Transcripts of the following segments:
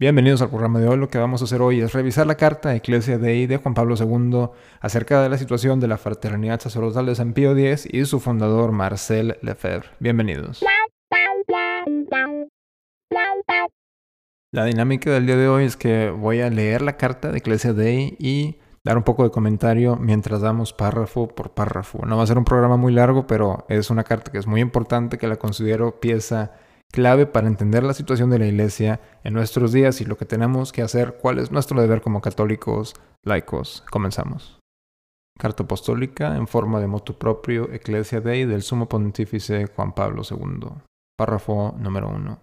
Bienvenidos al programa de hoy. Lo que vamos a hacer hoy es revisar la carta Ecclesia Dei de Juan Pablo II acerca de la situación de la fraternidad sacerdotal de San Pío X y su fundador Marcel Lefebvre. Bienvenidos. La dinámica del día de hoy es que voy a leer la carta de Ecclesia Dei y dar un poco de comentario mientras damos párrafo por párrafo. No va a ser un programa muy largo, pero es una carta que es muy importante, que la considero pieza clave para entender la situación de la iglesia en nuestros días y lo que tenemos que hacer, cuál es nuestro deber como católicos laicos. Comenzamos. Carta apostólica en forma de motu propio Ecclesia Dei del Sumo Pontífice Juan Pablo II. Párrafo número 1.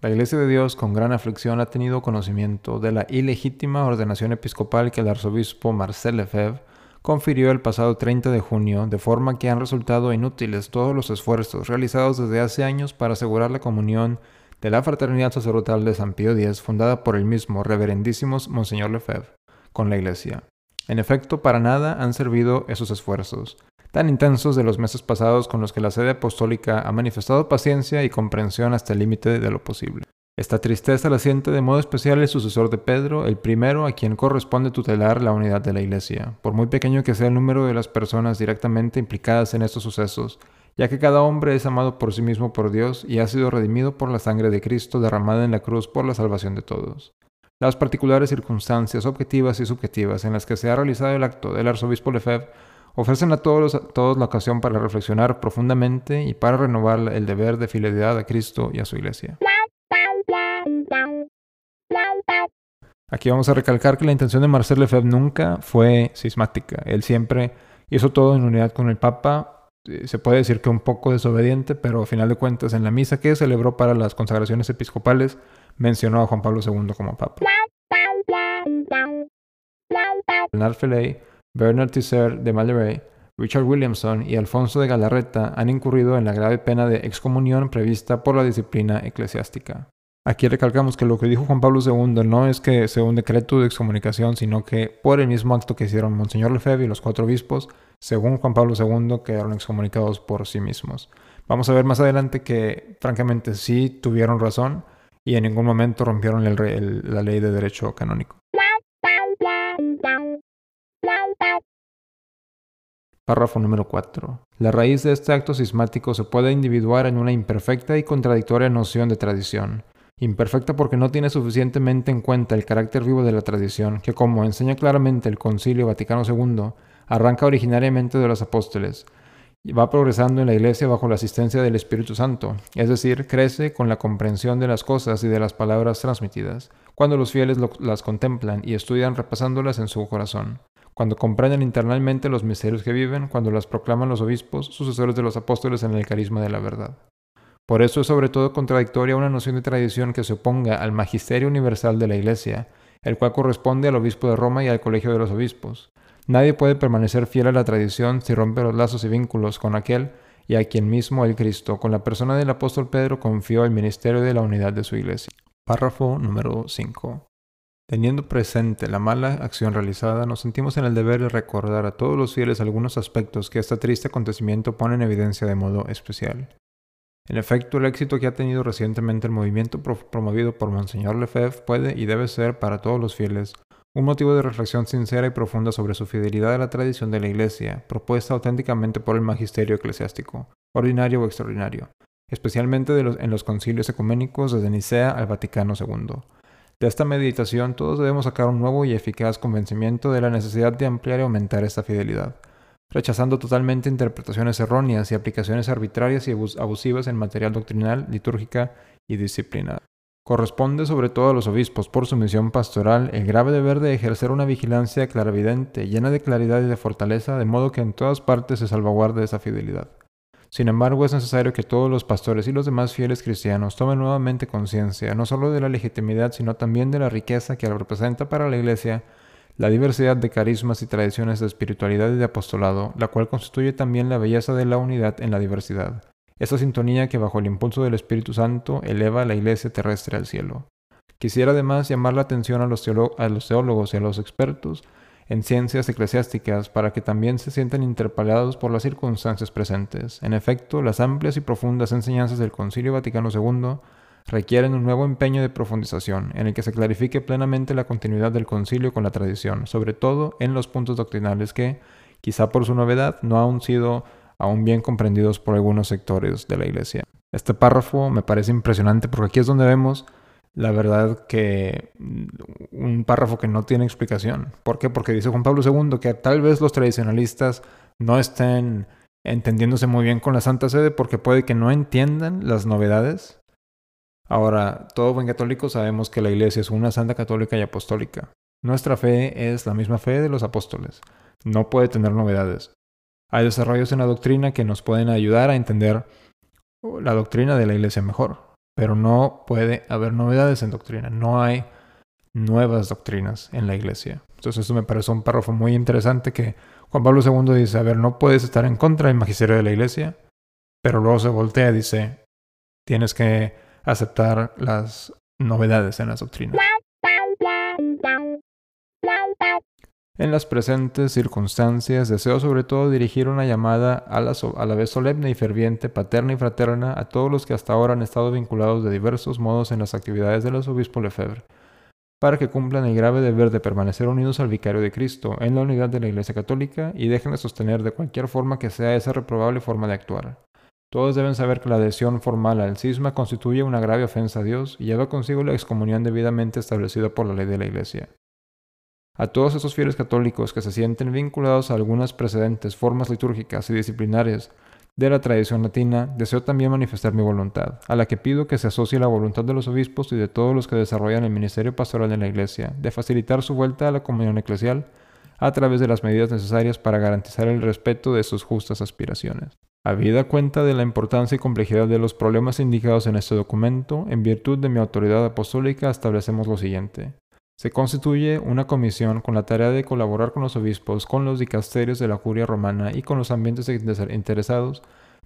La Iglesia de Dios con gran aflicción ha tenido conocimiento de la ilegítima ordenación episcopal que el arzobispo Marcel Lefebvre confirió el pasado 30 de junio, de forma que han resultado inútiles todos los esfuerzos realizados desde hace años para asegurar la comunión de la Fraternidad Sacerdotal de San Pío X, fundada por el mismo Reverendísimo Monseñor Lefebvre, con la Iglesia. En efecto, para nada han servido esos esfuerzos, tan intensos de los meses pasados con los que la sede apostólica ha manifestado paciencia y comprensión hasta el límite de lo posible. Esta tristeza la siente de modo especial el sucesor de Pedro, el primero a quien corresponde tutelar la unidad de la Iglesia, por muy pequeño que sea el número de las personas directamente implicadas en estos sucesos, ya que cada hombre es amado por sí mismo por Dios y ha sido redimido por la sangre de Cristo derramada en la cruz por la salvación de todos. Las particulares circunstancias objetivas y subjetivas en las que se ha realizado el acto del arzobispo Lefebvre ofrecen a todos, a todos la ocasión para reflexionar profundamente y para renovar el deber de fidelidad a Cristo y a su Iglesia. Aquí vamos a recalcar que la intención de Marcel Lefebvre nunca fue cismática. Él siempre hizo todo en unidad con el Papa. Eh, se puede decir que un poco desobediente, pero a final de cuentas en la misa que celebró para las consagraciones episcopales mencionó a Juan Pablo II como Papa. Bernard Felay, Bernard Tisser de Malleray, Richard Williamson y Alfonso de Galarreta han incurrido en la grave pena de excomunión prevista por la disciplina eclesiástica. Aquí recalcamos que lo que dijo Juan Pablo II no es que sea un decreto de excomunicación, sino que por el mismo acto que hicieron Monseñor Lefebvre y los cuatro obispos, según Juan Pablo II, quedaron excomunicados por sí mismos. Vamos a ver más adelante que, francamente, sí tuvieron razón y en ningún momento rompieron la ley de derecho canónico. Párrafo número 4. La raíz de este acto sismático se puede individuar en una imperfecta y contradictoria noción de tradición imperfecta porque no tiene suficientemente en cuenta el carácter vivo de la tradición, que como enseña claramente el Concilio Vaticano II, arranca originariamente de los apóstoles, y va progresando en la Iglesia bajo la asistencia del Espíritu Santo, es decir, crece con la comprensión de las cosas y de las palabras transmitidas, cuando los fieles las contemplan y estudian repasándolas en su corazón, cuando comprenden internamente los misterios que viven, cuando las proclaman los obispos, sucesores de los apóstoles en el carisma de la verdad. Por eso es sobre todo contradictoria una noción de tradición que se oponga al magisterio universal de la Iglesia, el cual corresponde al obispo de Roma y al colegio de los obispos. Nadie puede permanecer fiel a la tradición si rompe los lazos y vínculos con aquel y a quien mismo el Cristo, con la persona del apóstol Pedro, confió el ministerio de la unidad de su Iglesia. Párrafo número 5. Teniendo presente la mala acción realizada, nos sentimos en el deber de recordar a todos los fieles algunos aspectos que este triste acontecimiento pone en evidencia de modo especial. En efecto, el éxito que ha tenido recientemente el movimiento promovido por Monseñor Lefebvre puede y debe ser para todos los fieles un motivo de reflexión sincera y profunda sobre su fidelidad a la tradición de la Iglesia, propuesta auténticamente por el magisterio eclesiástico, ordinario o extraordinario, especialmente en los concilios ecuménicos desde Nicea al Vaticano II. De esta meditación todos debemos sacar un nuevo y eficaz convencimiento de la necesidad de ampliar y aumentar esta fidelidad rechazando totalmente interpretaciones erróneas y aplicaciones arbitrarias y abusivas en material doctrinal, litúrgica y disciplina. Corresponde sobre todo a los obispos por su misión pastoral el grave deber de ejercer una vigilancia claravidente, llena de claridad y de fortaleza, de modo que en todas partes se salvaguarde esa fidelidad. Sin embargo, es necesario que todos los pastores y los demás fieles cristianos tomen nuevamente conciencia no solo de la legitimidad, sino también de la riqueza que representa para la Iglesia la diversidad de carismas y tradiciones de espiritualidad y de apostolado, la cual constituye también la belleza de la unidad en la diversidad. Esa sintonía que bajo el impulso del Espíritu Santo eleva la iglesia terrestre al cielo. Quisiera además llamar la atención a los, a los teólogos y a los expertos en ciencias eclesiásticas para que también se sientan interpelados por las circunstancias presentes. En efecto, las amplias y profundas enseñanzas del Concilio Vaticano II requieren un nuevo empeño de profundización, en el que se clarifique plenamente la continuidad del concilio con la tradición, sobre todo en los puntos doctrinales que, quizá por su novedad, no han sido aún bien comprendidos por algunos sectores de la Iglesia. Este párrafo me parece impresionante porque aquí es donde vemos la verdad que un párrafo que no tiene explicación. ¿Por qué? Porque dice Juan Pablo II que tal vez los tradicionalistas no estén entendiéndose muy bien con la Santa Sede porque puede que no entiendan las novedades. Ahora, todo buen católico sabemos que la Iglesia es una santa católica y apostólica. Nuestra fe es la misma fe de los apóstoles. No puede tener novedades. Hay desarrollos en la doctrina que nos pueden ayudar a entender la doctrina de la Iglesia mejor pero no puede haber novedades en doctrina, no hay nuevas doctrinas en la iglesia. Entonces esto me parece un párrafo muy interesante que Juan Pablo II dice, a ver, no puedes estar en contra del magisterio de la iglesia, pero luego se voltea y dice, tienes que aceptar las novedades en las doctrinas. En las presentes circunstancias deseo sobre todo dirigir una llamada a la, a la, vez solemne y ferviente, paterna y fraterna a todos los que hasta ahora han estado vinculados de diversos modos en las actividades del arzobispo Lefebvre, para que cumplan el grave deber de permanecer unidos al vicario de Cristo en la unidad de la Iglesia Católica y dejen de sostener de cualquier forma que sea esa reprobable forma de actuar. Todos deben saber que la adhesión formal al cisma constituye una grave ofensa a Dios y lleva consigo la excomunión debidamente establecida por la ley de la Iglesia. A todos esos fieles católicos que se sienten vinculados a algunas precedentes formas litúrgicas y disciplinarias de la tradición latina, deseo también manifestar mi voluntad, a la que pido que se asocie la voluntad de los obispos y de todos los que desarrollan el ministerio pastoral en la Iglesia, de facilitar su vuelta a la comunión eclesial a través de las medidas necesarias para garantizar el respeto de sus justas aspiraciones. Habida cuenta de la importancia y complejidad de los problemas indicados en este documento, en virtud de mi autoridad apostólica establecemos lo siguiente. Se constituye una comisión con la tarea de colaborar con los obispos, con los dicasterios de la curia romana y con los ambientes interesados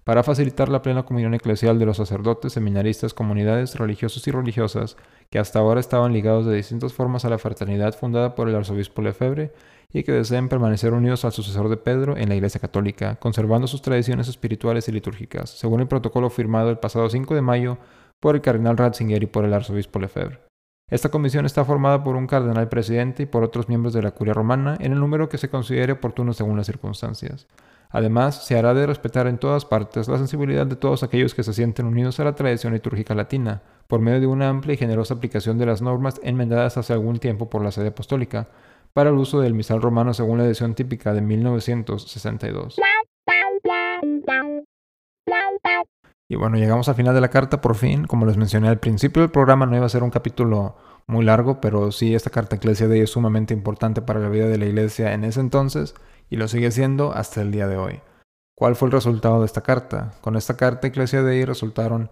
para facilitar la plena comunión eclesial de los sacerdotes, seminaristas, comunidades religiosos y religiosas que hasta ahora estaban ligados de distintas formas a la fraternidad fundada por el arzobispo Lefebvre y que deseen permanecer unidos al sucesor de Pedro en la Iglesia Católica, conservando sus tradiciones espirituales y litúrgicas, según el protocolo firmado el pasado 5 de mayo por el cardenal Ratzinger y por el arzobispo Lefebvre. Esta comisión está formada por un cardenal presidente y por otros miembros de la curia romana en el número que se considere oportuno según las circunstancias. Además, se hará de respetar en todas partes la sensibilidad de todos aquellos que se sienten unidos a la tradición litúrgica latina, por medio de una amplia y generosa aplicación de las normas enmendadas hace algún tiempo por la sede apostólica, para el uso del misal romano según la edición típica de 1962. Y bueno, llegamos al final de la carta por fin. Como les mencioné al principio del programa, no iba a ser un capítulo muy largo, pero sí, esta carta Iglesia de es sumamente importante para la vida de la iglesia en ese entonces y lo sigue siendo hasta el día de hoy. ¿Cuál fue el resultado de esta carta? Con esta carta Iglesia Dei resultaron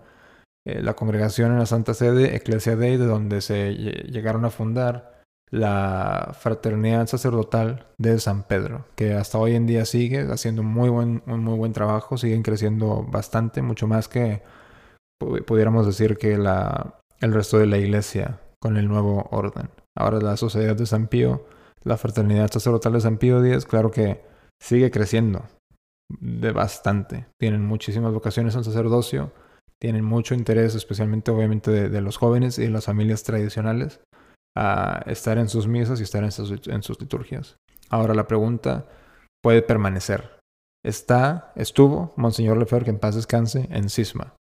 eh, la congregación en la Santa Sede, Iglesia Dei, de donde se llegaron a fundar la fraternidad sacerdotal de San Pedro, que hasta hoy en día sigue haciendo muy buen, un muy buen trabajo, siguen creciendo bastante, mucho más que pudiéramos decir que la, el resto de la iglesia con el nuevo orden. Ahora la Sociedad de San Pío, la Fraternidad Sacerdotal de San Pío X, claro que sigue creciendo de bastante. Tienen muchísimas vocaciones al sacerdocio, tienen mucho interés, especialmente obviamente de los jóvenes y de las familias tradicionales a estar en sus misas y estar en sus, en liturgias. Ahora la pregunta puede permanecer. ¿Está, estuvo Monseñor Lefebvre, que en paz descanse, en cisma?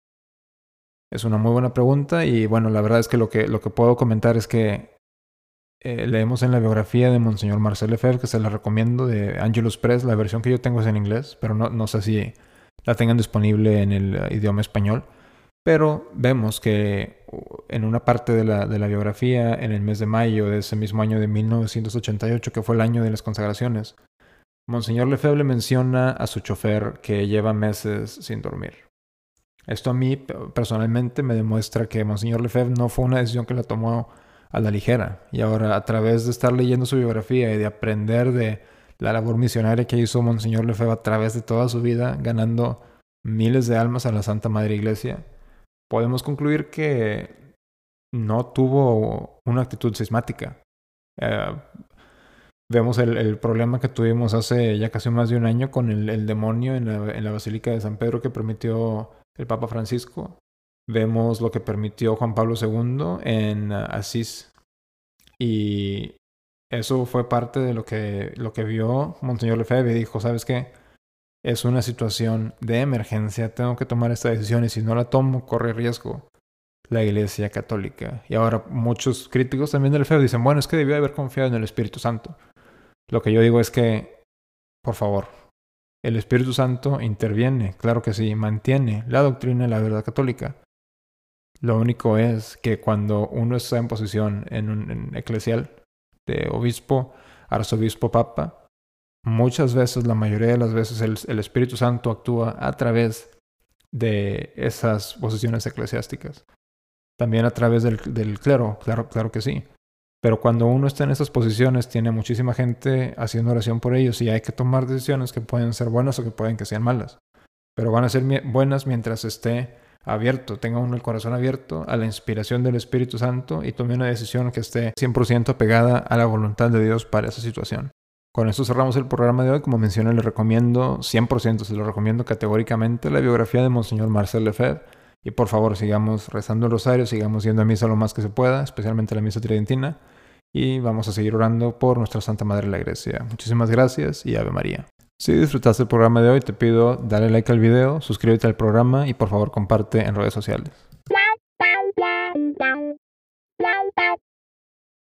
Es una muy buena pregunta y bueno, la verdad es que lo que, lo que puedo comentar es que eh, leemos en la biografía de Monseñor Marcel Lefebvre, que se la recomiendo, de Angelus Press, la versión que yo tengo es en inglés, pero no, no sé si la tengan disponible en el idioma español. Pero vemos que en una parte de la, de la, biografía, en el mes de mayo de ese mismo año de 1988, que fue el año de las consagraciones, Monseñor Lefebvre menciona a su chofer que lleva meses sin dormir. Esto a mí personalmente me demuestra que Monseñor Lefebvre no fue una decisión que la tomó a la ligera. Y ahora, a través de estar leyendo su biografía y de aprender de la labor misionaria que hizo Monseñor Lefebvre a través de toda su vida, ganando miles de almas a la Santa Madre Iglesia, podemos concluir que no tuvo una actitud sismática. Eh, vemos el, problema que tuvimos hace ya casi más de un año con el, demonio en la, Basílica de San Pedro que permitió el Papa Francisco. Vemos lo que permitió Juan Pablo II en uh, Asís. Y eso fue parte de lo que, lo que vio Monseñor Lefebvre dijo, ¿sabes qué? Es una situación de emergencia, tengo que tomar esta decisión y si no la tomo, corre riesgo la Iglesia Católica. Y ahora muchos críticos también del Lefebvre dicen, bueno, es que debió haber confiado en el Espíritu Santo. Lo que yo digo es que, por favor, el Espíritu Santo interviene, claro que sí, mantiene la doctrina y la verdad católica. Lo único es que cuando uno está en posición en un eclesial de obispo, arzobispo, papa, muchas veces, la mayoría de las veces, el, Espíritu Santo actúa a través de esas posiciones eclesiásticas. También a través del, del clero, claro, claro que sí. Pero cuando uno está en esas posiciones, tiene muchísima gente haciendo oración por ellos y hay que tomar decisiones que pueden ser buenas o que pueden que sean malas. Pero van a ser buenas mientras esté abierto, tenga uno el corazón abierto a la inspiración del Espíritu Santo y tome una decisión que esté 100% pegada a la voluntad de Dios para esa situación. Con esto cerramos el programa de hoy. Como mencioné, le recomiendo 100%, se lo recomiendo categóricamente la biografía de Monseñor Marcel Lefebvre. Y por favor, sigamos rezando el rosario, sigamos yendo a misa lo más que se pueda, especialmente la misa tridentina. Y vamos a seguir orando por nuestra Santa Madre la Iglesia. Muchísimas gracias y Ave María. Si disfrutaste el programa de hoy, te pido darle like al video, suscríbete al programa y por favor comparte en redes sociales.